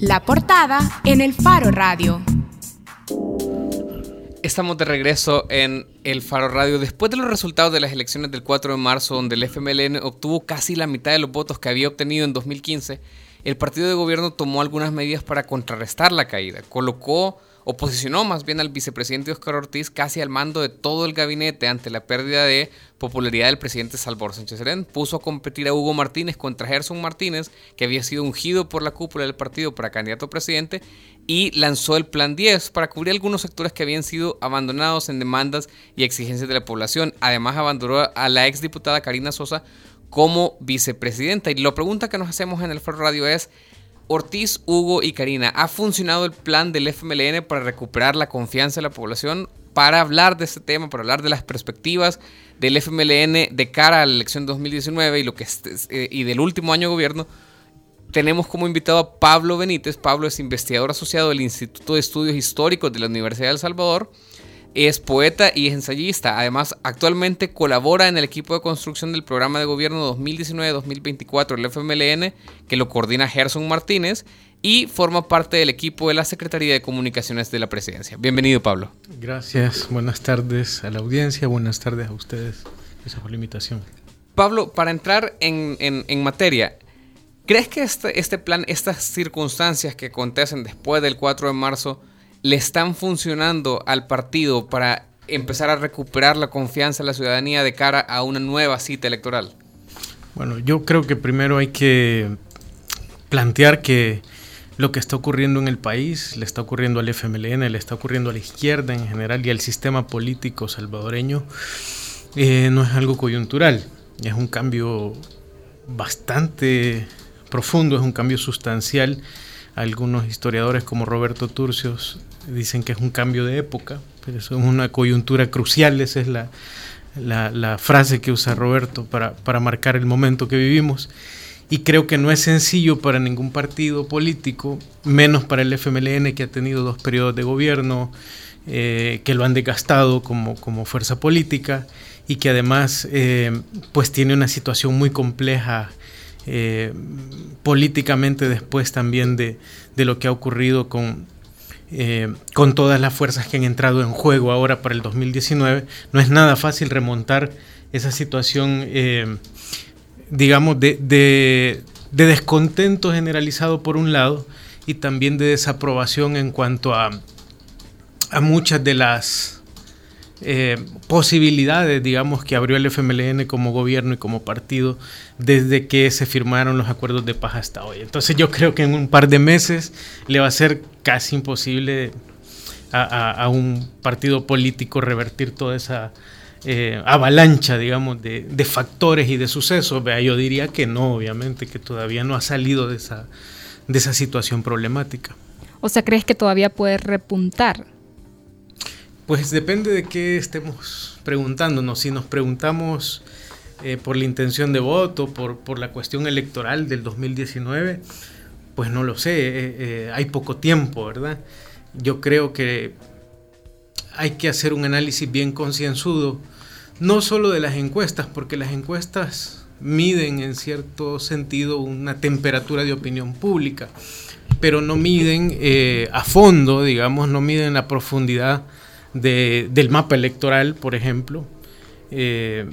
La portada en el Faro Radio. Estamos de regreso en el Faro Radio después de los resultados de las elecciones del 4 de marzo, donde el FMLN obtuvo casi la mitad de los votos que había obtenido en 2015. El partido de gobierno tomó algunas medidas para contrarrestar la caída. Colocó o posicionó más bien al vicepresidente Oscar Ortiz casi al mando de todo el gabinete ante la pérdida de popularidad del presidente Salvador Sánchez Serén. Puso a competir a Hugo Martínez contra Gerson Martínez, que había sido ungido por la cúpula del partido para candidato a presidente, y lanzó el Plan 10 para cubrir algunos sectores que habían sido abandonados en demandas y exigencias de la población. Además, abandonó a la exdiputada Karina Sosa como vicepresidenta. Y la pregunta que nos hacemos en el Foro Radio es, Ortiz, Hugo y Karina, ¿ha funcionado el plan del FMLN para recuperar la confianza de la población? Para hablar de este tema, para hablar de las perspectivas del FMLN de cara a la elección 2019 y, lo que eh, y del último año de gobierno, tenemos como invitado a Pablo Benítez. Pablo es investigador asociado del Instituto de Estudios Históricos de la Universidad de El Salvador es poeta y es ensayista. Además, actualmente colabora en el equipo de construcción del programa de gobierno 2019-2024 del FMLN, que lo coordina Gerson Martínez, y forma parte del equipo de la Secretaría de Comunicaciones de la Presidencia. Bienvenido, Pablo. Gracias. Buenas tardes a la audiencia. Buenas tardes a ustedes. Gracias por la invitación. Pablo, para entrar en, materia, ¿crees que este, este plan, estas circunstancias que acontecen después del 4 de marzo, le están funcionando al partido para empezar a recuperar la confianza de la ciudadanía de cara a una nueva cita electoral? Bueno, yo creo que primero hay que plantear que lo que está ocurriendo en el país le está ocurriendo al FMLN, le está ocurriendo a la izquierda en general y al sistema político salvadoreño, eh, no es algo coyuntural, es un cambio bastante profundo, es un cambio sustancial algunos historiadores como Roberto Turcios dicen que es un cambio de época, pero eso es una coyuntura crucial, esa es la, la, frase que usa Roberto para, para, marcar el momento que vivimos. Y creo que no es sencillo para ningún partido político, menos para el FMLN que ha tenido dos periodos de gobierno, eh, que lo han desgastado como, como fuerza política y que además eh, pues tiene una situación muy compleja eh, políticamente después también de, lo que ha ocurrido con, eh, con todas las fuerzas que han entrado en juego ahora para el 2019. No es nada fácil remontar esa situación, eh, digamos, de, de, descontento generalizado por un lado y también de desaprobación en cuanto a, a muchas de las eh, posibilidades, digamos, que abrió el FMLN como gobierno y como partido desde que se firmaron los acuerdos de paz hasta hoy. Entonces yo creo que en un par de meses le va a ser casi imposible a, un partido político revertir toda esa eh, avalancha, digamos, de, de, factores y de sucesos. Vea, yo diría que no, obviamente, que todavía no ha salido de esa, de esa situación problemática. O sea, ¿crees que todavía puede repuntar? Pues depende de qué estemos preguntándonos. Si nos preguntamos eh, por la intención de voto, por, la cuestión electoral del 2019, pues no lo sé, eh, eh, hay poco tiempo, ¿verdad? Yo creo que hay que hacer un análisis bien concienzudo, no solo de las encuestas, porque las encuestas miden en cierto sentido una temperatura de opinión pública, pero no miden a fondo, digamos, no miden la profundidad del mapa electoral, por ejemplo, eh,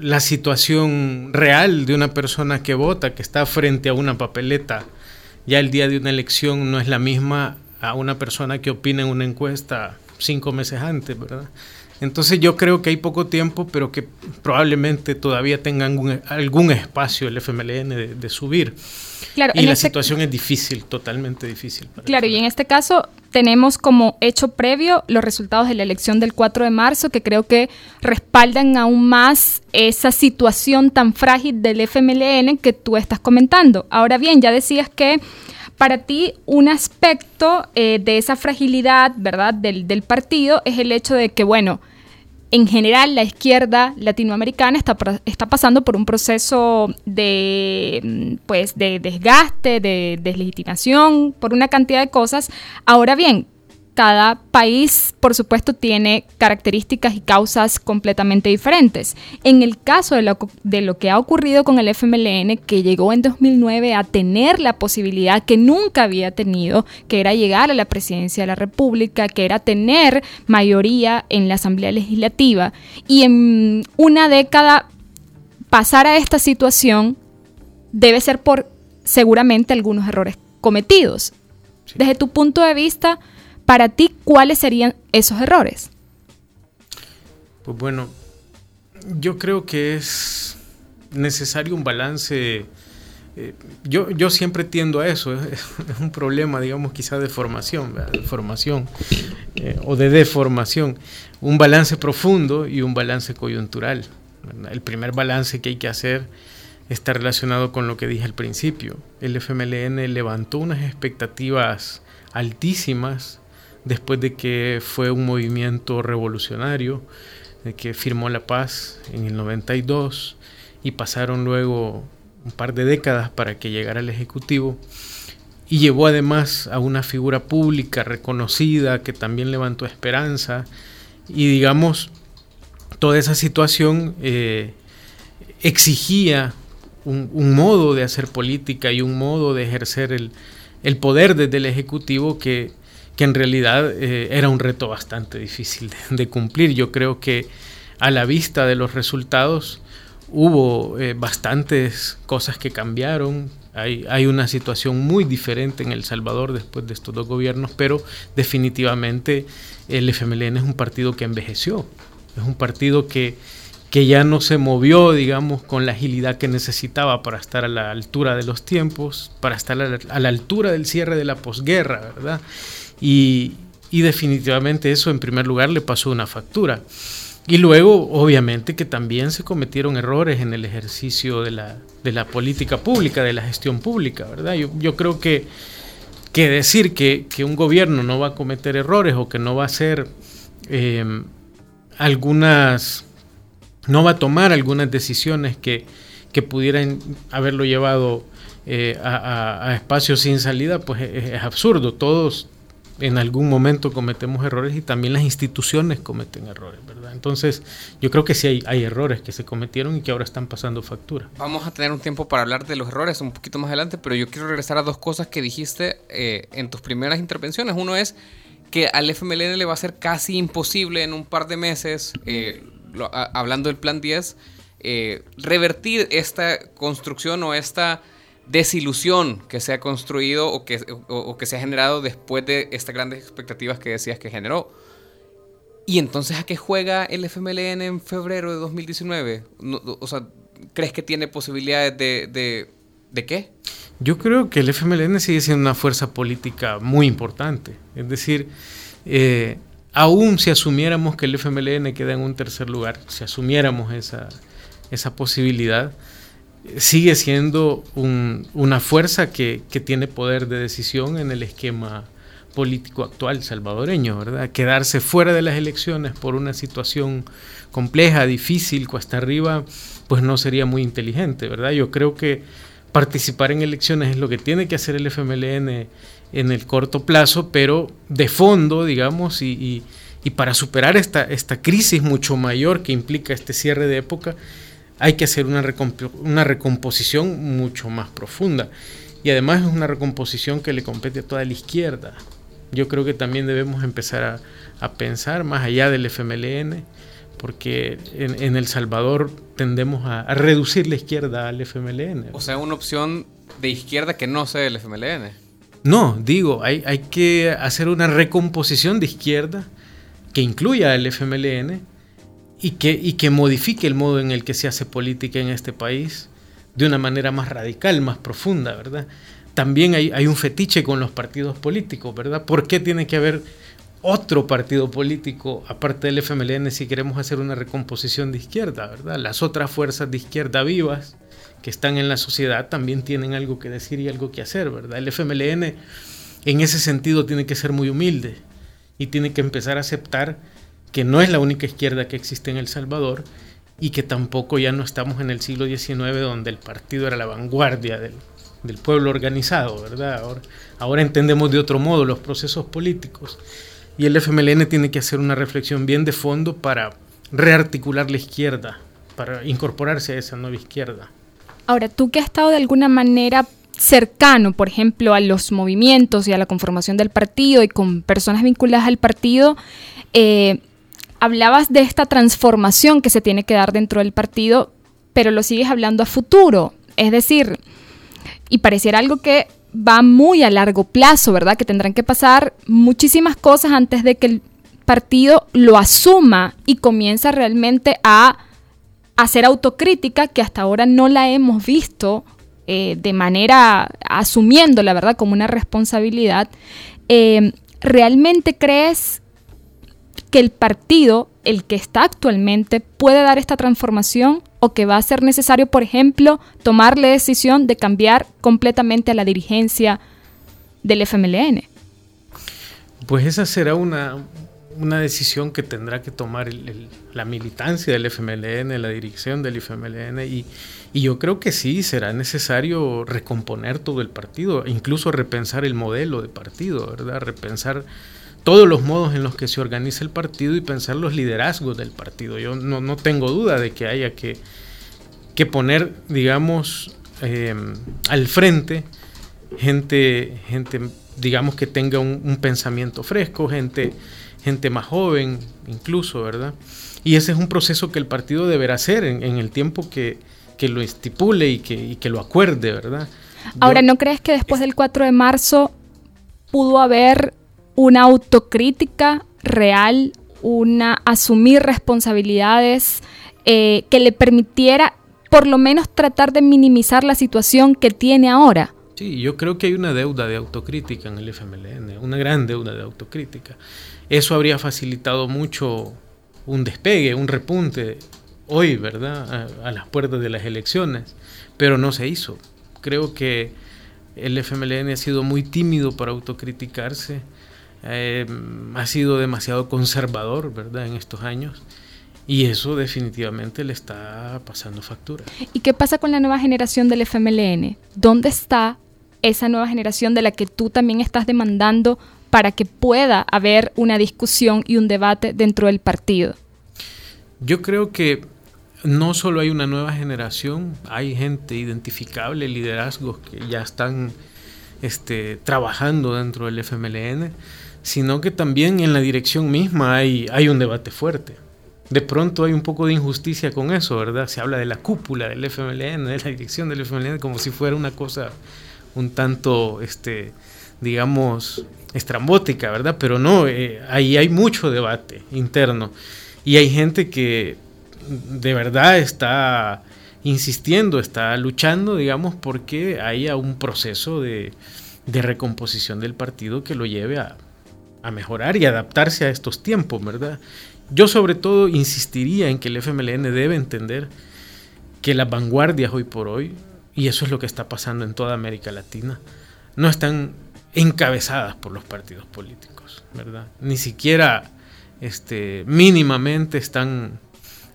la situación real de una persona que vota, que está frente a una papeleta, ya el día de una elección no es la misma a una persona que opina en una encuesta cinco meses antes, ¿verdad? Entonces yo creo que hay poco tiempo, pero que probablemente todavía tengan algún, espacio el FMLN de, subir. Claro, y la este situación es difícil, totalmente difícil. claro, y en este caso tenemos como hecho previo los resultados de la elección del 4 de marzo, que creo que respaldan aún más esa situación tan frágil del FMLN que tú estás comentando. Ahora bien, ya decías que Para ti, un aspecto eh, de esa fragilidad, ¿verdad?, del, del partido es el hecho de que, bueno, en general la izquierda latinoamericana está, está pasando por un proceso de, mm, pues, de desgaste, de deslegitimación, por una cantidad de cosas. Ahora bien, cada país, por supuesto, tiene características y causas completamente diferentes. En el caso de lo, que ha ocurrido con el FMLN, que llegó en 2009 a tener la posibilidad que nunca había tenido, que era llegar a la presidencia de la República, que era tener mayoría en la Asamblea Legislativa, y en una década pasar a esta situación debe ser por seguramente algunos errores cometidos. Desde tu punto de vista, para ti, ¿cuáles serían esos errores? Pues bueno, yo creo que es necesario un balance. Eh, yo, yo siempre tiendo a eso, es, un problema, digamos, quizá de formación, de formación eh, o de deformación. Un balance profundo y un balance coyuntural. El primer balance que hay que hacer está relacionado con lo que dije al principio. El FMLN levantó unas expectativas altísimas después de que fue un movimiento revolucionario que firmó la paz en el 92 y pasaron luego un par de décadas para que llegara al Ejecutivo y llevó además a una figura pública reconocida que también levantó esperanza y digamos toda esa situación eh, exigía un, modo de hacer política y un modo de ejercer el, el poder desde el Ejecutivo que que en realidad eh, era un reto bastante difícil de, cumplir. Yo creo que a la vista de los resultados hubo eh, bastantes cosas que cambiaron. Hay, una situación muy diferente en El Salvador después de estos dos gobiernos, pero definitivamente el FMLN es un partido que envejeció, es un partido que, que ya no se movió, digamos, con la agilidad que necesitaba para estar a la altura de los tiempos, para estar a la, a la altura del cierre de la posguerra, ¿verdad? Y, definitivamente eso en primer lugar le pasó una factura. Y luego, obviamente, que también se cometieron errores en el ejercicio de la, de la política pública, de la gestión pública, ¿verdad? Yo, yo creo que, que decir que, que, un gobierno no va a cometer errores o que no va a hacer eh, algunas, no va a tomar algunas decisiones que, que pudieran haberlo llevado eh, a, a, espacios sin salida, pues es, es absurdo. Todos, en algún momento cometemos errores y también las instituciones cometen errores, ¿verdad? Entonces, yo creo que sí hay, errores que se cometieron y que ahora están pasando factura. Vamos a tener un tiempo para hablar de los errores un poquito más adelante, pero yo quiero regresar a dos cosas que dijiste eh, en tus primeras intervenciones. Uno es que al FMLN le va a ser casi imposible en un par de meses, eh, hablando del Plan 10, eh, revertir esta construcción o esta desilusión que se ha construido o que, o, que se ha generado después de estas grandes expectativas que decías que generó. ¿Y entonces a qué juega el FMLN en febrero de 2019? o sea, ¿crees que tiene posibilidades de, de, de, qué? Yo creo que el FMLN sigue siendo una fuerza política muy importante. Es decir, eh, aún si asumiéramos que el FMLN queda en un tercer lugar, si asumiéramos esa, esa posibilidad, sigue siendo una fuerza que, tiene poder de decisión en el esquema político actual salvadoreño, ¿verdad? Quedarse fuera de las elecciones por una situación compleja, difícil, cuesta arriba, pues no sería muy inteligente, ¿verdad? Yo creo que participar en elecciones es lo que tiene que hacer el FMLN en el corto plazo, pero de fondo, digamos, y, y para superar esta, esta crisis mucho mayor que implica este cierre de época, hay que hacer una, una recomposición mucho más profunda. Y además es una recomposición que le compete a toda la izquierda. Yo creo que también debemos empezar a, pensar más allá del FMLN, porque en, El Salvador tendemos a, reducir la izquierda al FMLN. O sea, una opción de izquierda que no sea el FMLN. No, digo, hay, hay que hacer una recomposición de izquierda que incluya al FMLN y que, modifique el modo en el que se hace política en este país de una manera más radical, más profunda, ¿verdad? También hay, hay un fetiche con los partidos políticos, ¿verdad? ¿Por qué tiene que haber otro partido político, aparte del FMLN, si queremos hacer una recomposición de izquierda, ¿verdad? Las otras fuerzas de izquierda vivas que están en la sociedad también tienen algo que decir y algo que hacer, ¿verdad? El FMLN en ese sentido tiene que ser muy humilde y tiene que empezar a aceptar que no es la única izquierda que existe en El Salvador y que tampoco ya no estamos en el siglo XIX donde el partido era la vanguardia del, del pueblo organizado, ¿verdad? Ahora, ahora entendemos de otro modo los procesos políticos y el FMLN tiene que hacer una reflexión bien de fondo para rearticular la izquierda, para incorporarse a esa nueva izquierda. Ahora, tú que has estado de alguna manera cercano, por ejemplo, a los movimientos y a la conformación del partido y con personas vinculadas al partido, eh, hablabas de esta transformación que se tiene que dar dentro del partido, pero lo sigues hablando a futuro. Es decir, y pareciera algo que va muy a largo plazo, ¿verdad? Que tendrán que pasar muchísimas cosas antes de que el partido lo asuma y comienza realmente a hacer autocrítica que hasta ahora no la hemos visto eh, de manera asumiendo la verdad como una responsabilidad. Eh, ¿Realmente crees que el partido, el que está actualmente, puede dar esta transformación o que va a ser necesario, por ejemplo, tomar la decisión de cambiar completamente a la dirigencia del FMLN? Pues esa será una, una decisión que tendrá que tomar la militancia del FMLN, la dirección del FMLN, y, y, yo creo que sí, será necesario recomponer todo el partido, incluso repensar el modelo de partido, ¿verdad? Repensar todos los modos en los que se organiza el partido y pensar los liderazgos del partido. Yo no, no tengo duda de que haya que, que poner, digamos, eh, al frente gente, gente, digamos, que tenga un, pensamiento fresco, gente, gente más joven, incluso, ¿verdad? Y ese es un proceso que el partido deberá hacer en, el tiempo que, que, lo estipule y que, y que lo acuerde, ¿verdad? Ahora, ¿no crees que después del 4 de marzo pudo haber una autocrítica real, una asumir responsabilidades eh, que le permitiera por lo menos tratar de minimizar la situación que tiene ahora. Sí, yo creo que hay una deuda de autocrítica en el FMLN, una gran deuda de autocrítica. Eso habría facilitado mucho un despegue, un repunte hoy, ¿verdad? A, a las puertas de las elecciones, pero no se hizo. Creo que el FMLN ha sido muy tímido para autocriticarse eh, ha sido demasiado conservador, ¿verdad?, en estos años. Y eso definitivamente le está pasando factura. ¿Y qué pasa con la nueva generación del FMLN? ¿Dónde está esa nueva generación de la que tú también estás demandando para que pueda haber una discusión y un debate dentro del partido? Yo creo que no solo hay una nueva generación, hay gente identificable, liderazgos que ya están este, trabajando dentro del FMLN sino que también en la dirección misma hay, hay un debate fuerte. De pronto hay un poco de injusticia con eso, ¿verdad? Se habla de la cúpula del FMLN, de la dirección del FMLN, como si fuera una cosa un tanto, este, digamos, estrambótica, ¿verdad? Pero no, eh, ahí hay mucho debate interno. Y hay gente que de verdad está insistiendo, está luchando, digamos, porque haya un proceso de, de recomposición del partido que lo lleve a, a mejorar y adaptarse a estos tiempos, ¿verdad? Yo sobre todo insistiría en que el FMLN debe entender que las vanguardias hoy por hoy, y eso es lo que está pasando en toda América Latina, no están encabezadas por los partidos políticos, ¿verdad? Ni siquiera este, mínimamente están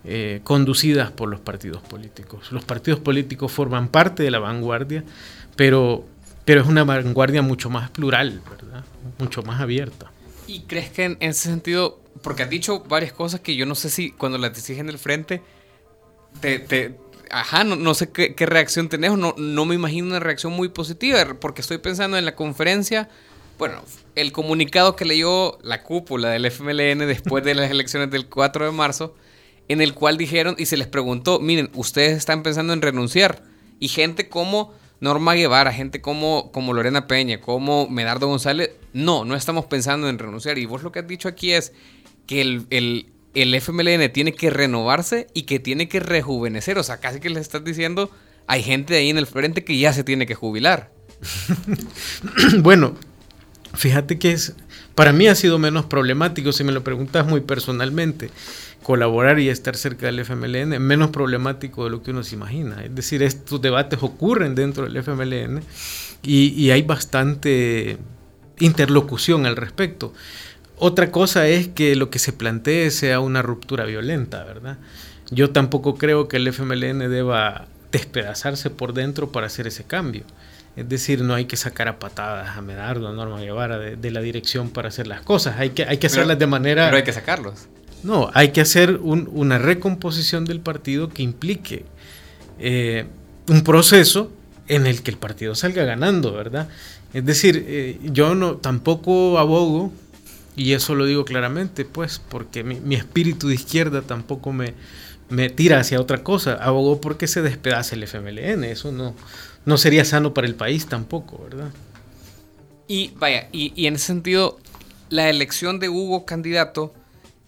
eh, conducidas por los partidos políticos. Los partidos políticos forman parte de la vanguardia, pero, pero es una vanguardia mucho más plural, ¿verdad? Mucho más abierta. ¿Y crees que en, ese sentido, porque has dicho varias cosas que yo no sé si cuando las decís en el frente, te, ajá, no, sé qué, reacción tenés, no, no me imagino una reacción muy positiva, porque estoy pensando en la conferencia, bueno, el comunicado que leyó la cúpula del FMLN después de las elecciones del 4 de marzo, en el cual dijeron y se les preguntó, miren, ustedes están pensando en renunciar, y gente como Norma Guevara, gente como, como Lorena Peña, como Medardo González, no, no estamos pensando en renunciar. Y vos lo que has dicho aquí es que el, el, el FMLN tiene que renovarse y que tiene que rejuvenecer. O sea, casi que les estás diciendo, hay gente ahí en el frente que ya se tiene que jubilar. bueno, fíjate que es, para mí ha sido menos problemático, si me lo preguntas muy personalmente, colaborar y estar cerca del FMLN, menos problemático de lo que uno se imagina. Es decir, estos debates ocurren dentro del FMLN y, y hay bastante interlocución al respecto. Otra cosa es que lo que se plantee sea una ruptura violenta, ¿verdad? Yo tampoco creo que el FMLN deba despedazarse por dentro para hacer ese cambio. Es decir, no hay que sacar a patadas a Medardo, a Norma Guevara de, la dirección para hacer las cosas. Hay que, hay que hacerlas de manera... Pero hay que sacarlos. No, hay que hacer una recomposición del partido que implique eh, un proceso en el que el partido salga ganando, ¿verdad? Es decir, eh, yo no tampoco abogo, y eso lo digo claramente, pues, porque mi, espíritu de izquierda tampoco me, me tira hacia otra cosa. Abogo porque se despedace el FMLN. Eso no, no sería sano para el país tampoco, ¿verdad? Y vaya, y, en ese sentido, la elección de Hugo candidato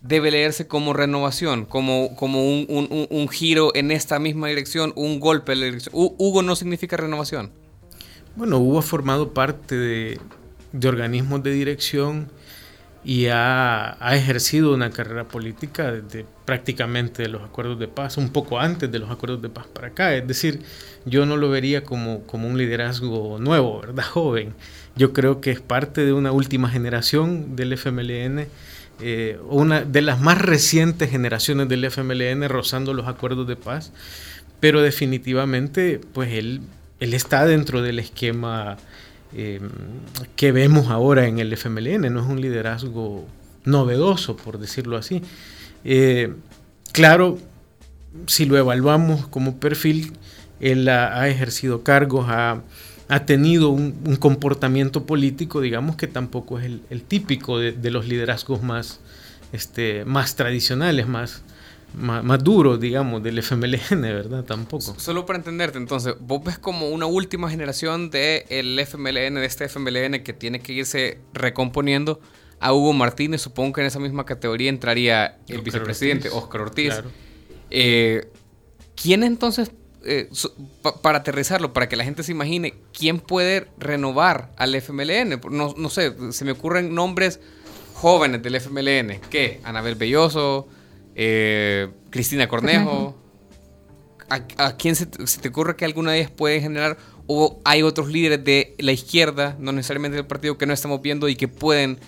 debe leerse como renovación, como, como un, giro en esta misma dirección, un golpe en la dirección. Hugo no significa renovación. Bueno, Hugo ha formado parte de, de organismos de dirección y ha, ejercido una carrera política desde prácticamente los acuerdos de paz, un poco antes de los acuerdos de paz para acá. Es decir, yo no lo vería como, como un liderazgo nuevo, ¿verdad? Joven. Yo creo que es parte de una última generación del FMLN, eh, una de las más recientes generaciones del FMLN rozando los acuerdos de paz, pero definitivamente, pues él, él está dentro del esquema eh, que vemos ahora en el FMLN, no es un liderazgo novedoso, por decirlo así. Eh, claro, si lo evaluamos como perfil, él ha, ejercido cargos, ha, tenido un, comportamiento político, digamos que tampoco es el, típico de, los liderazgos más, este, más tradicionales, más, más, duro, digamos, del FMLN, ¿verdad? Tampoco. Solo para entenderte, entonces, vos ves como una última generación del el FMLN, de este FMLN que tiene que irse recomponiendo a Hugo Martínez. Supongo que en esa misma categoría entraría el vicepresidente Oscar Ortiz. Eh, ¿Quién entonces, eh, para aterrizarlo, para que la gente se imagine, quién puede renovar al FMLN? No, no sé, se me ocurren nombres jóvenes del FMLN. ¿Qué? Anabel Belloso. Eh, Cristina Cornejo. ¿A, quién se, te ocurre que alguna de ellas puede generar? ¿O hay otros líderes de la izquierda, no necesariamente del partido, que no estamos viendo y que pueden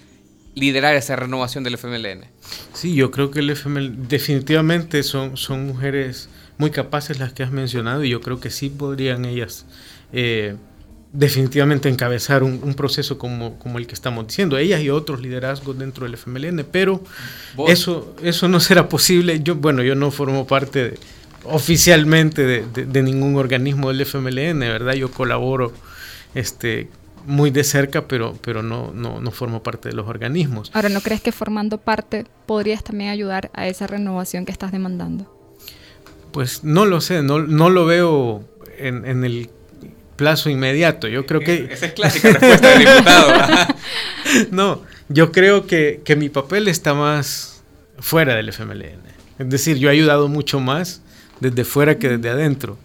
liderar esa renovación del FMLN? Sí, yo creo que el FMLN definitivamente son, son mujeres muy capaces las que has mencionado y yo creo que sí podrían ellas eh, definitivamente encabezar un, proceso como, como, el que estamos diciendo, ellas y otros liderazgos dentro del FMLN, pero eso, eso no será posible. Yo, bueno, yo no formo parte oficialmente de, ningún organismo del FMLN, ¿verdad? Yo colaboro este, muy de cerca, pero, pero no, no, no formo parte de los organismos. Ahora, ¿no crees que formando parte podrías también ayudar a esa renovación que estás demandando? Pues no lo sé, no, no lo veo en, en el plazo inmediato. Yo creo que... Esa es clásica respuesta del diputado. no, yo creo que, mi papel está más fuera del FMLN. Es decir, yo he ayudado mucho más desde fuera que desde adentro.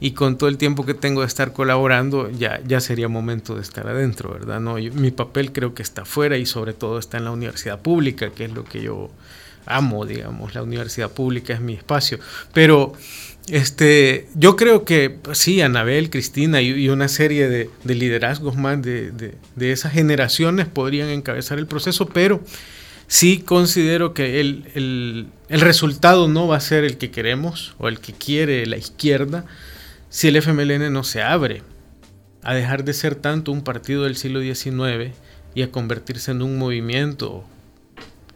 Y con todo el tiempo que tengo de estar colaborando, ya, ya sería momento de estar adentro, ¿verdad? No, mi papel creo que está fuera y sobre todo está en la universidad pública, que es lo que yo amo, digamos. La universidad pública es mi espacio. Pero este, yo creo que pues, sí, Anabel, Cristina y, una serie de, liderazgos más de, esas generaciones podrían encabezar el proceso, pero sí considero que el, resultado no va a ser el que queremos o el que quiere la izquierda si el FMLN no se abre a dejar de ser tanto un partido del siglo XIX y a convertirse en un movimiento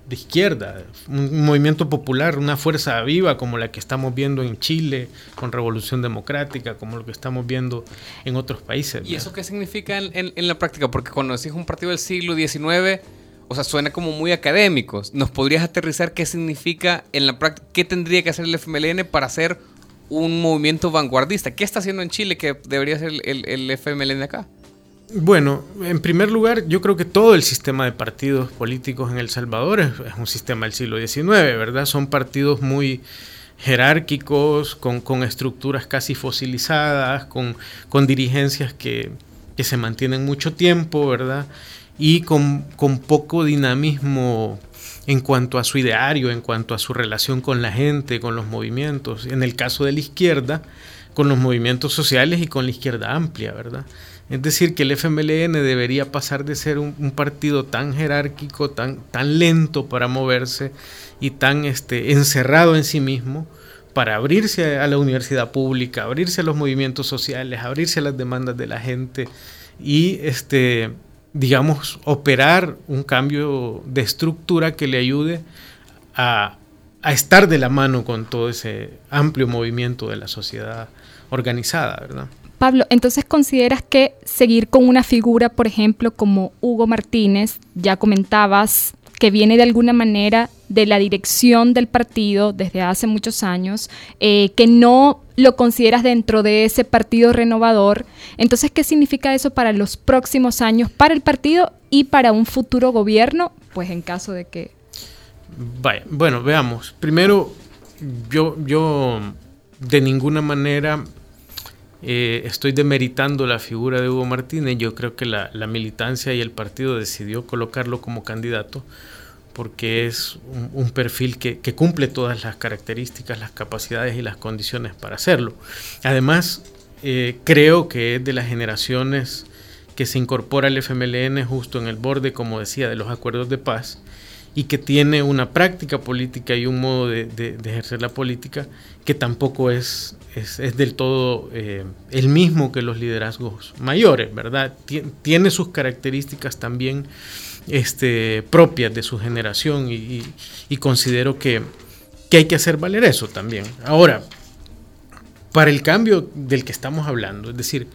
de izquierda, un movimiento popular, una fuerza viva como la que estamos viendo en Chile con Revolución Democrática, como lo que estamos viendo en otros países. ¿Y eso qué significa en, la práctica? Porque cuando decís un partido del siglo XIX, o sea, suena como muy académico. ¿Nos podrías aterrizar qué significa en la práctica? ¿Qué tendría que hacer el FMLN para ser un movimiento vanguardista? ¿Qué está haciendo en Chile que debería ser el, el FMLN acá? Bueno, en primer lugar, yo creo que todo el sistema de partidos políticos en El Salvador es, un sistema del siglo XIX, ¿verdad? Son partidos muy jerárquicos, con, estructuras casi fosilizadas, con, dirigencias que, se mantienen mucho tiempo, ¿verdad? y con, con poco dinamismo en cuanto a su ideario, en cuanto a su relación con la gente, con los movimientos. En el caso de la izquierda, con los movimientos sociales y con la izquierda amplia, ¿verdad? Es decir, que el FMLN debería pasar de ser un, partido tan jerárquico, tan, tan lento para moverse y tan este, encerrado en sí mismo, para abrirse a la universidad pública, abrirse a los movimientos sociales, abrirse a las demandas de la gente y este, digamos, operar un cambio de estructura que le ayude a, estar de la mano con todo ese amplio movimiento de la sociedad organizada, ¿verdad? Pablo, entonces consideras que seguir con una figura, por ejemplo, como Hugo Martínez, ya comentabas que viene de alguna manera de la dirección del partido desde hace muchos años, eh, que no lo consideras dentro de ese partido renovador. Entonces, ¿qué significa eso para los próximos años, para el partido y para un futuro gobierno? Pues en caso de que... Vaya, bueno, veamos. Primero, yo, yo de ninguna manera eh, estoy demeritando la figura de Hugo Martínez. Yo creo que la, militancia y el partido decidió colocarlo como candidato porque es un, perfil que, cumple todas las características, las capacidades y las condiciones para hacerlo. Además, eh, creo que es de las generaciones que se incorpora al FMLN justo en el borde, como decía, de los acuerdos de paz y que tiene una práctica política y un modo de, ejercer la política que tampoco es, es, del todo eh, el mismo que los liderazgos mayores, ¿verdad? Tiene sus características también este, propias de su generación y, considero que, que hay que hacer valer eso también. Ahora, para el cambio del que estamos hablando, es decir,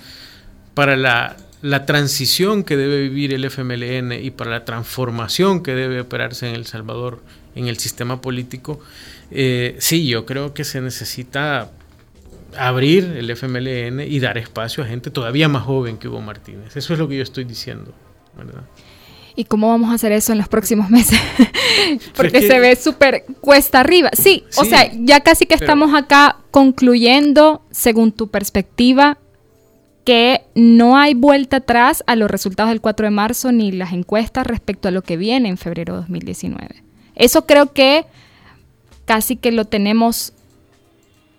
para la, la transición que debe vivir el FMLN y para la transformación que debe operarse en El Salvador en el sistema político, eh, sí, yo creo que se necesita abrir el FMLN y dar espacio a gente todavía más joven que Hugo Martínez. Eso es lo que yo estoy diciendo, ¿verdad? ¿Y cómo vamos a hacer eso en los próximos meses? Porque se ve súper cuesta arriba. Sí, o sea, ya casi que estamos acá concluyendo, según tu perspectiva, que no hay vuelta atrás a los resultados del 4 de marzo ni las encuestas respecto a lo que viene en febrero de 2019. Eso creo que casi que lo tenemos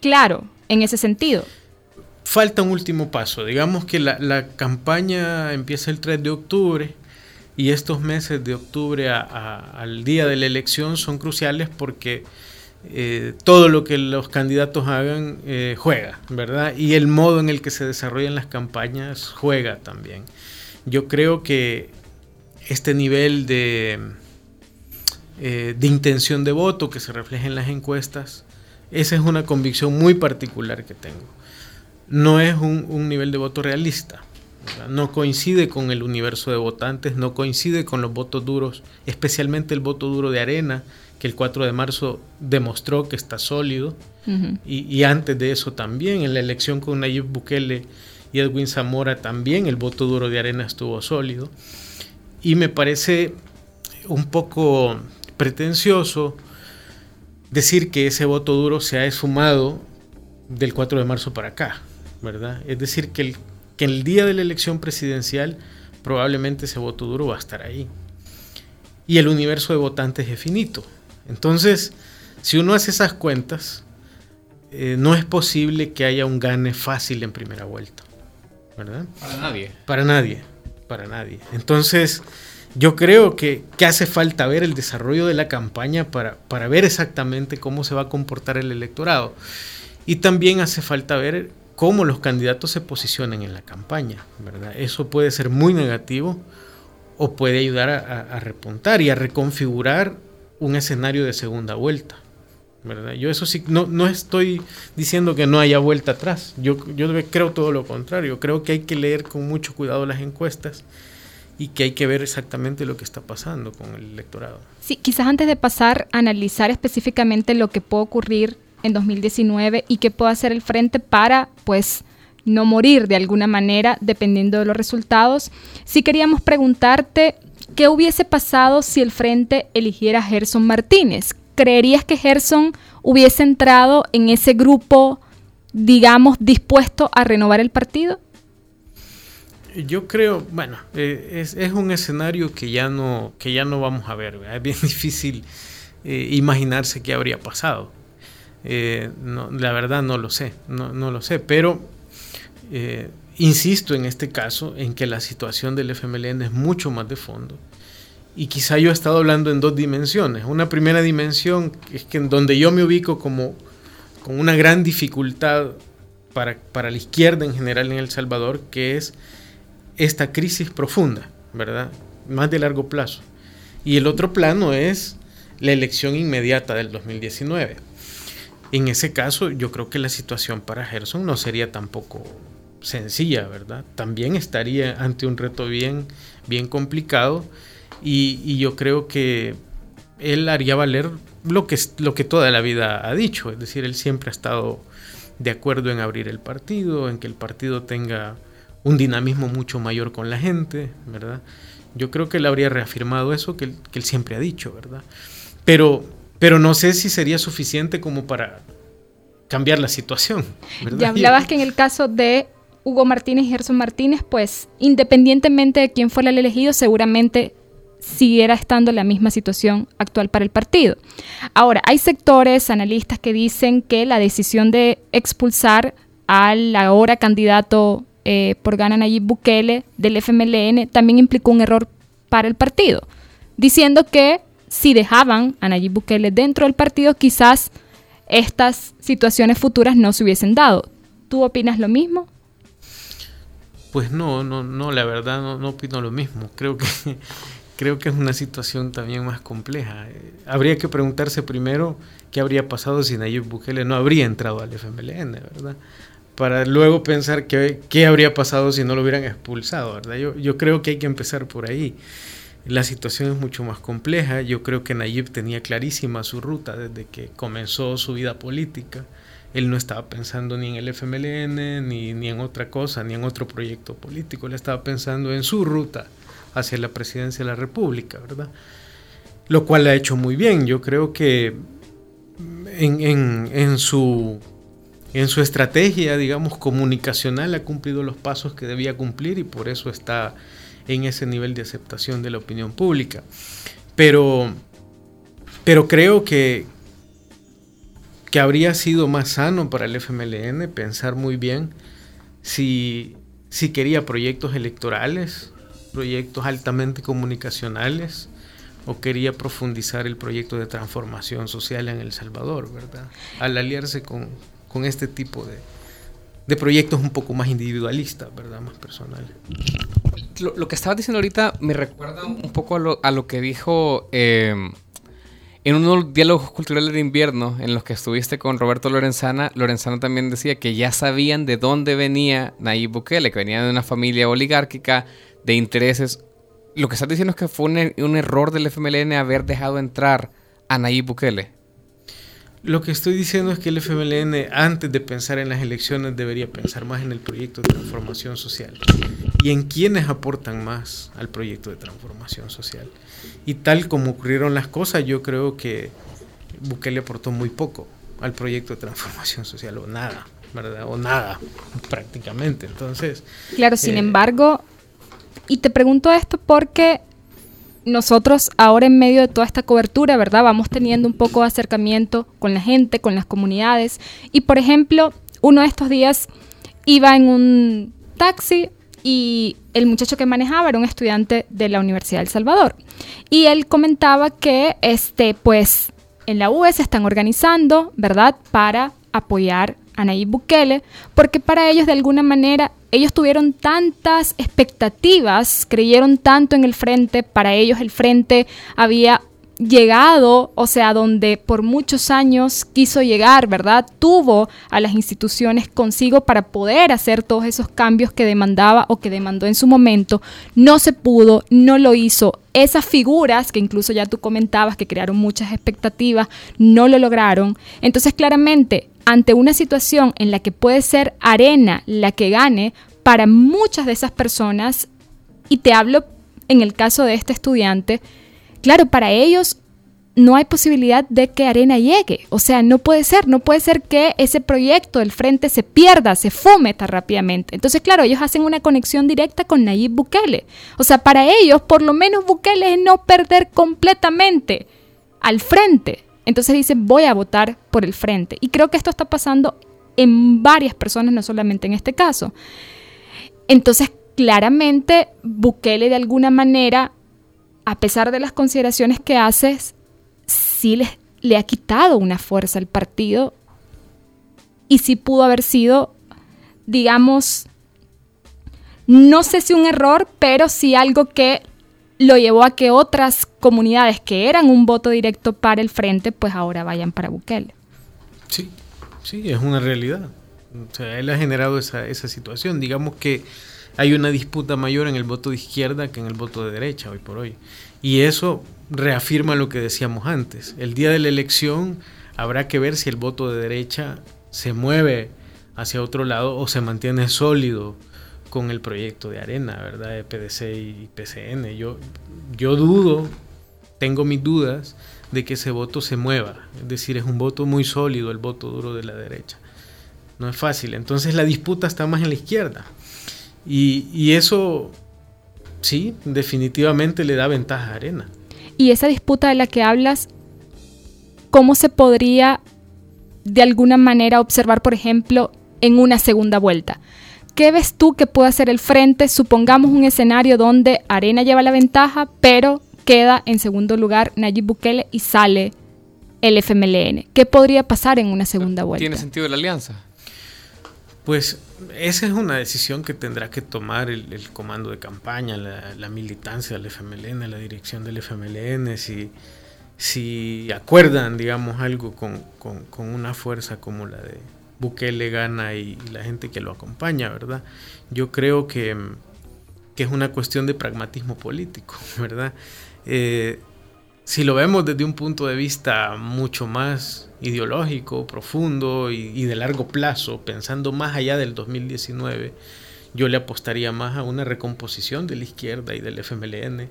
claro en ese sentido. Falta un último paso. Digamos que la, campaña empieza el 3 de octubre y estos meses de octubre al día de la elección son cruciales porque eh, todo lo que los candidatos hagan eh, juega, ¿verdad? Y el modo en el que se desarrollan las campañas juega también. Yo creo que este nivel de, eh, de intención de voto que se refleja en las encuestas, esa es una convicción muy particular que tengo. No es un, nivel de voto realista. No coincide con el universo de votantes, no coincide con los votos duros, especialmente el voto duro de arena, que el 4 de marzo demostró que está sólido. y, antes de eso también, en la elección con Nayib Bukele y Edwin Zamora también el voto duro de Arena estuvo sólido. Y me parece un poco pretencioso decir que ese voto duro se ha esfumado del 4 de marzo para acá, ¿verdad? Es decir, que el, que el día de la elección presidencial probablemente ese voto duro va a estar ahí. Y el universo de votantes es finito. Entonces, si uno hace esas cuentas, eh, no es posible que haya un gane fácil en primera vuelta. ¿Verdad? Para nadie. Para nadie. Para nadie. Entonces, yo creo que, hace falta ver el desarrollo de la campaña para, para ver exactamente cómo se va a comportar el electorado. Y también hace falta ver cómo los candidatos se posicionan en la campaña, ¿verdad? Eso puede ser muy negativo o puede ayudar a repuntar y a reconfigurar un escenario de segunda vuelta. ¿verdad? Yo eso sí, no, no estoy diciendo que no haya vuelta atrás. Yo, yo creo todo lo contrario. Creo que hay que leer con mucho cuidado las encuestas y que hay que ver exactamente lo que está pasando con el electorado. Sí, quizás antes de pasar a analizar específicamente lo que puede ocurrir en 2019 y qué puede hacer el frente para, pues, no morir de alguna manera dependiendo de los resultados, sí queríamos preguntarte ¿qué hubiese pasado si el frente eligiera a Gerson Martínez? ¿Creerías que Gerson hubiese entrado en ese grupo, digamos, dispuesto a renovar el partido? Yo creo, bueno, eh, es, un escenario que ya no, que ya no vamos a ver. Es bien difícil eh, imaginarse qué habría pasado. Eh, la verdad no lo sé, no, no lo sé, pero insisto en este caso en que la situación del FMLN es mucho más de fondo. Y quizá yo he estado hablando en dos dimensiones. Una primera dimensión es que en donde yo me ubico como con una gran dificultad para, para la izquierda en general en El Salvador, que es esta crisis profunda, ¿verdad? Más de largo plazo. Y el otro plano es la elección inmediata del 2019. En ese caso, yo creo que la situación para Gerson no sería tampoco sencilla, ¿verdad? También estaría ante un reto bien, bien complicado y, yo creo que él haría valer lo que, lo que toda la vida ha dicho, es decir, él siempre ha estado de acuerdo en abrir el partido, en que el partido tenga un dinamismo mucho mayor con la gente, ¿verdad? Yo creo que él habría reafirmado eso que él, siempre ha dicho, ¿verdad? Pero, pero no sé si sería suficiente como para cambiar la situación. ¿verdad? Ya hablabas que en el caso de Hugo Martínez y Gerson Martínez, pues independientemente de quién fuera el elegido, seguramente siguiera estando la misma situación actual para el partido. Ahora, hay sectores, analistas que dicen que la decisión de expulsar al ahora candidato eh, por gana Nayib Bukele del FMLN también implicó un error para el partido, diciendo que si dejaban a Nayib Bukele dentro del partido, quizás estas situaciones futuras no se hubiesen dado. ¿Tú opinas lo mismo? Pues no, no, no, la verdad no, no opino lo mismo. Creo que creo que es una situación también más compleja. Habría que preguntarse primero qué habría pasado si Nayib Bukele no habría entrado al FMLN, ¿verdad? Para luego pensar qué, qué habría pasado si no lo hubieran expulsado, ¿verdad? Yo, yo creo que hay que empezar por ahí. La situación es mucho más compleja. Yo creo que Nayib tenía clarísima su ruta desde que comenzó su vida política. Él no estaba pensando ni en el FMLN, ni, ni en otra cosa, ni en otro proyecto político. Él estaba pensando en su ruta hacia la presidencia de la República, ¿verdad? Lo cual ha hecho muy bien. Yo creo que en, en, en su en su estrategia, digamos, comunicacional ha cumplido los pasos que debía cumplir y por eso está en ese nivel de aceptación de la opinión pública. Pero, pero creo que, que habría sido más sano para el FMLN pensar muy bien si, si quería proyectos electorales, proyectos altamente comunicacionales, o quería profundizar el proyecto de transformación social en El Salvador, ¿verdad? Al aliarse con, con este tipo de, de proyectos un poco más individualistas, ¿verdad? Más personales. Lo, que estaba diciendo ahorita me recuerda un poco a lo, a lo que dijo eh, en unos diálogos culturales de invierno en los que estuviste con Roberto Lorenzana. Lorenzana también decía que ya sabían de dónde venía Nayib Bukele, que venía de una familia oligárquica, de intereses. Lo que estás diciendo es que fue un, un error del FMLN haber dejado entrar a Nayib Bukele. Lo que estoy diciendo es que el FMLN, antes de pensar en las elecciones, debería pensar más en el proyecto de transformación social y en quienes aportan más al proyecto de transformación social. Y tal como ocurrieron las cosas, yo creo que Bukele aportó muy poco al proyecto de transformación social, o nada, ¿verdad? O nada, prácticamente. Entonces. Claro, sin eh, embargo, y te pregunto esto porque nosotros ahora en medio de toda esta cobertura, ¿verdad? Vamos teniendo un poco de acercamiento con la gente, con las comunidades. Y por ejemplo, uno de estos días iba en un taxi y el muchacho que manejaba era un estudiante de la Universidad del Salvador. Y él comentaba que, este, pues, en la UE se están organizando, ¿verdad?, para apoyar a Nayib Bukele, porque para ellos de alguna manera ellos tuvieron tantas expectativas, creyeron tanto en el frente, para ellos el frente había llegado, o sea, donde por muchos años quiso llegar, ¿verdad? Tuvo a las instituciones consigo para poder hacer todos esos cambios que demandaba o que demandó en su momento. No se pudo, no lo hizo. Esas figuras que incluso ya tú comentabas que crearon muchas expectativas, no lo lograron. Entonces, claramente, ante una situación en la que puede ser arena la que gane, para muchas de esas personas, y te hablo en el caso de este estudiante, claro, para ellos no hay posibilidad de que Arena llegue. O sea, no puede ser, no puede ser que ese proyecto del frente se pierda, se fume tan rápidamente. Entonces, claro, ellos hacen una conexión directa con Nayib Bukele. O sea, para ellos, por lo menos Bukele es no perder completamente al frente. Entonces dicen, voy a votar por el frente. Y creo que esto está pasando en varias personas, no solamente en este caso. Entonces, claramente, Bukele de alguna manera, a pesar de las consideraciones que haces, sí le ha quitado una fuerza al partido y sí pudo haber sido, digamos, no sé si un error, pero sí algo que lo llevó a que otras comunidades que eran un voto directo para el frente, pues ahora vayan para Bukele. Sí, sí, es una realidad. O sea, él ha generado esa, esa situación. Digamos que hay una disputa mayor en el voto de izquierda que en el voto de derecha hoy por hoy. Y eso reafirma lo que decíamos antes. El día de la elección habrá que ver si el voto de derecha se mueve hacia otro lado o se mantiene sólido con el proyecto de Arena, ¿verdad? De PDC y PCN. Yo, yo dudo, tengo mis dudas de que ese voto se mueva. Es decir, es un voto muy sólido el voto duro de la derecha. No es fácil. Entonces la disputa está más en la izquierda. Y, y eso, sí, definitivamente le da ventaja a Arena. Y esa disputa de la que hablas, ¿cómo se podría de alguna manera observar, por ejemplo, en una segunda vuelta? ¿Qué ves tú que puede hacer el frente? Supongamos un escenario donde Arena lleva la ventaja, pero queda en segundo lugar Nayib Bukele y sale el FMLN. ¿Qué podría pasar en una segunda vuelta? ¿Tiene sentido la alianza? Pues esa es una decisión que tendrá que tomar el, el comando de campaña, la, la, militancia del FMLN, la dirección del FMLN, si, si acuerdan, digamos, algo con, con, con una fuerza como la de Bukele gana y, la gente que lo acompaña, ¿verdad? Yo creo que, que es una cuestión de pragmatismo político, ¿verdad? Eh, si lo vemos desde un punto de vista mucho más ideológico, profundo y, y, de largo plazo, pensando más allá del 2019, yo le apostaría más a una recomposición de la izquierda y del FMLN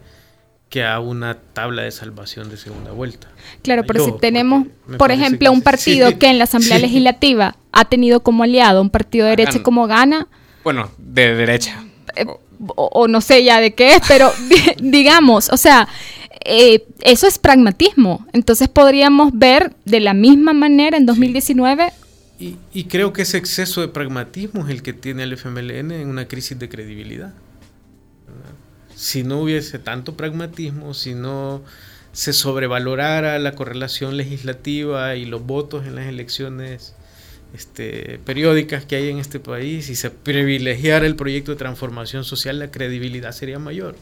que a una tabla de salvación de segunda vuelta. Claro, pero yo, si tenemos, por ejemplo, un partido sí, que en la Asamblea sí. Legislativa ha tenido como aliado un partido de derecha como Gana. Bueno, de derecha. Eh, o, o, no sé ya de qué es, pero digamos, o sea, eh, eso es pragmatismo. Entonces podríamos ver de la misma manera en 2019. Y, y, creo que ese exceso de pragmatismo es el que tiene el FMLN en una crisis de credibilidad. Si no hubiese tanto pragmatismo, si no se sobrevalorara la correlación legislativa y los votos en las elecciones este, periódicas que hay en este país y se privilegiara el proyecto de transformación social, la credibilidad sería mayor.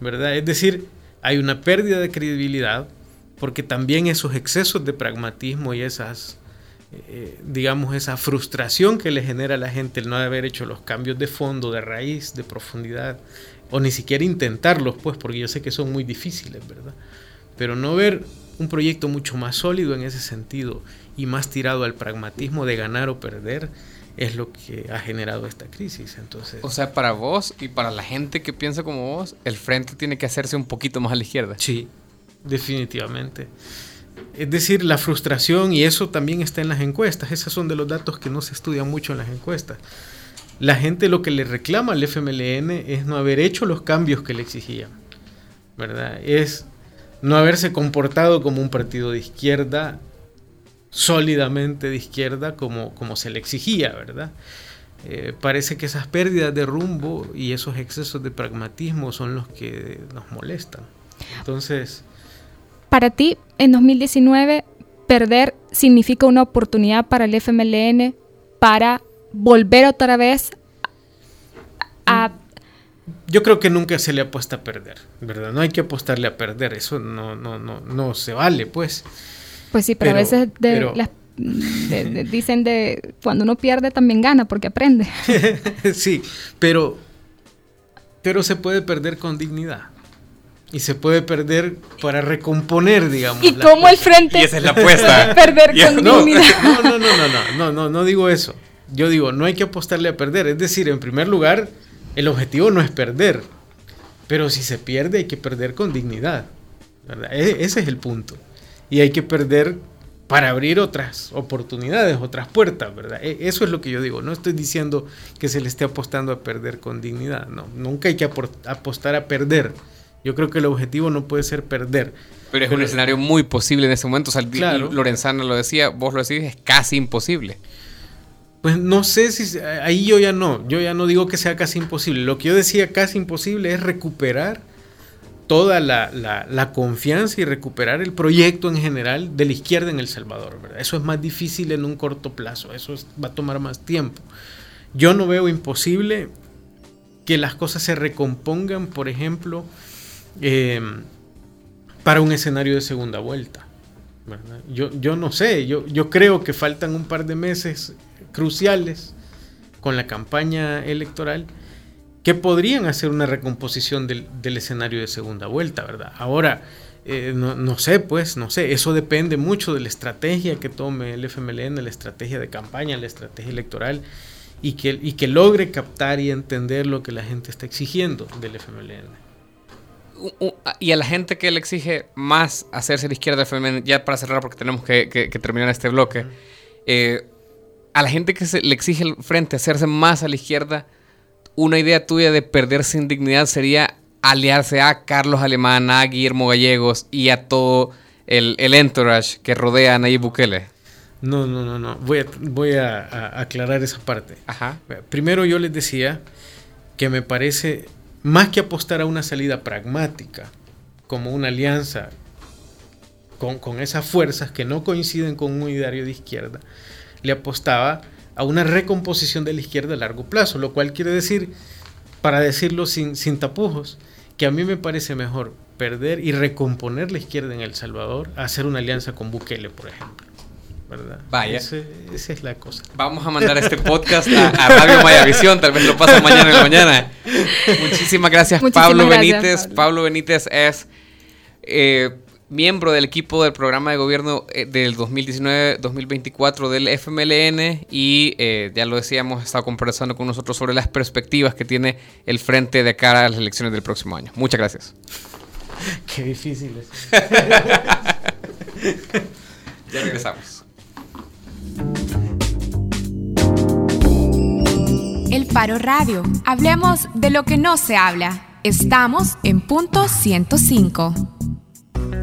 ¿Verdad? Es decir, hay una pérdida de credibilidad porque también esos excesos de pragmatismo y esas, eh, digamos, esa frustración que le genera a la gente el no haber hecho los cambios de fondo, de raíz, de profundidad, o ni siquiera intentarlos, pues, porque yo sé que son muy difíciles, ¿verdad? Pero no ver un proyecto mucho más sólido en ese sentido y más tirado al pragmatismo de ganar o perder es lo que ha generado esta crisis. Entonces, o sea, para vos y para la gente que piensa como vos, el frente tiene que hacerse un poquito más a la izquierda. Sí, definitivamente. Es decir, la frustración, y eso también está en las encuestas, esos son de los datos que no se estudian mucho en las encuestas. La gente lo que le reclama al FMLN es no haber hecho los cambios que le exigían, ¿verdad? Es no haberse comportado como un partido de izquierda, sólidamente de izquierda, como, como se le exigía, ¿verdad? Eh, parece que esas pérdidas de rumbo y esos excesos de pragmatismo son los que nos molestan. Entonces... Para ti, en 2019, perder significa una oportunidad para el FMLN para volver otra vez a... Yo creo que nunca se le apuesta a perder, ¿verdad? No hay que apostarle a perder, eso no, no, no, no se vale, pues. Pues sí, pero, pero a veces de pero... las, de, de, dicen de cuando uno pierde también gana porque aprende. sí, pero, pero se puede perder con dignidad. Y se puede perder para recomponer, digamos. ¿Y cómo el frente? Y esa es la apuesta. perder con no, dignidad. No, no, no, no, no, no, no, no digo eso. Yo digo, no hay que apostarle a perder. Es decir, en primer lugar, el objetivo no es perder. Pero si se pierde, hay que perder con dignidad. ¿verdad? E ese es el punto. y hay que perder para abrir otras oportunidades, otras puertas, ¿verdad? E, eso es lo que yo digo. No estoy diciendo que se le esté apostando a perder con dignidad. No, nunca hay que apostar a perder. Yo creo que el objetivo no puede ser perder. Pero es un escenario muy posible en ese momento. O sea, Lorenzana lo decía, vos lo decís, es casi imposible. Pues no sé si ahí yo ya no, yo ya no digo que sea casi imposible. Lo que yo decía casi imposible es recuperar toda la, confianza y recuperar el proyecto en general de la izquierda en El Salvador. Eso es más difícil en un corto plazo, eso va a tomar más tiempo. Yo no veo imposible que las cosas se recompongan, por ejemplo, em, para un escenario de segunda vuelta. Yo, yo no sé, yo, yo creo que faltan un par de meses cruciales con la campaña electoral que podrían hacer una recomposición del, escenario de segunda vuelta, ¿verdad? Ahora, eh, no, sé, pues, no sé, eso depende mucho de la estrategia que tome el FMLN, la estrategia de campaña, la estrategia electoral, y que, y que logre captar y entender lo que la gente está exigiendo del FMLN. Y a la gente que le exige más hacerse a la izquierda ya para cerrar porque tenemos que, terminar este bloque, eh, a la gente que se le exige el frente hacerse más a la izquierda, una idea tuya de perder sin dignidad sería aliarse a Carlos Alemán, a Guillermo Gallegos y a todo el, entourage que rodea a Nayib Bukele? No, no, no, no. Voy a, voy a, aclarar esa parte. Ajá. Primero yo les decía que me parece, más que apostar a una salida pragmática, como una alianza con, con esas fuerzas que no coinciden con un ideario de izquierda, le apostaba a una recomposición de la izquierda a largo plazo, lo cual quiere decir, para decirlo sin, sin tapujos, que a mí me parece mejor perder y recomponer la izquierda en El Salvador hacer una alianza con Bukele, por ejemplo. ¿Verdad? Vaya. esa es la cosa. Vamos a mandar este podcast a, Radio Mayavisión, tal vez lo pasen mañana en la mañana. Muchísimas gracias, Pablo Benítez. Pablo. Benítez es eh, miembro del equipo del programa de gobierno eh, del 2019-2024 del FMLN y eh, ya lo decíamos, ha estado conversando con nosotros sobre las perspectivas que tiene el frente de cara a las elecciones del próximo año. Muchas gracias. Qué difícil es. ya regresamos. Paro Radio. Hablemos de lo que no se habla. Estamos en punto 105.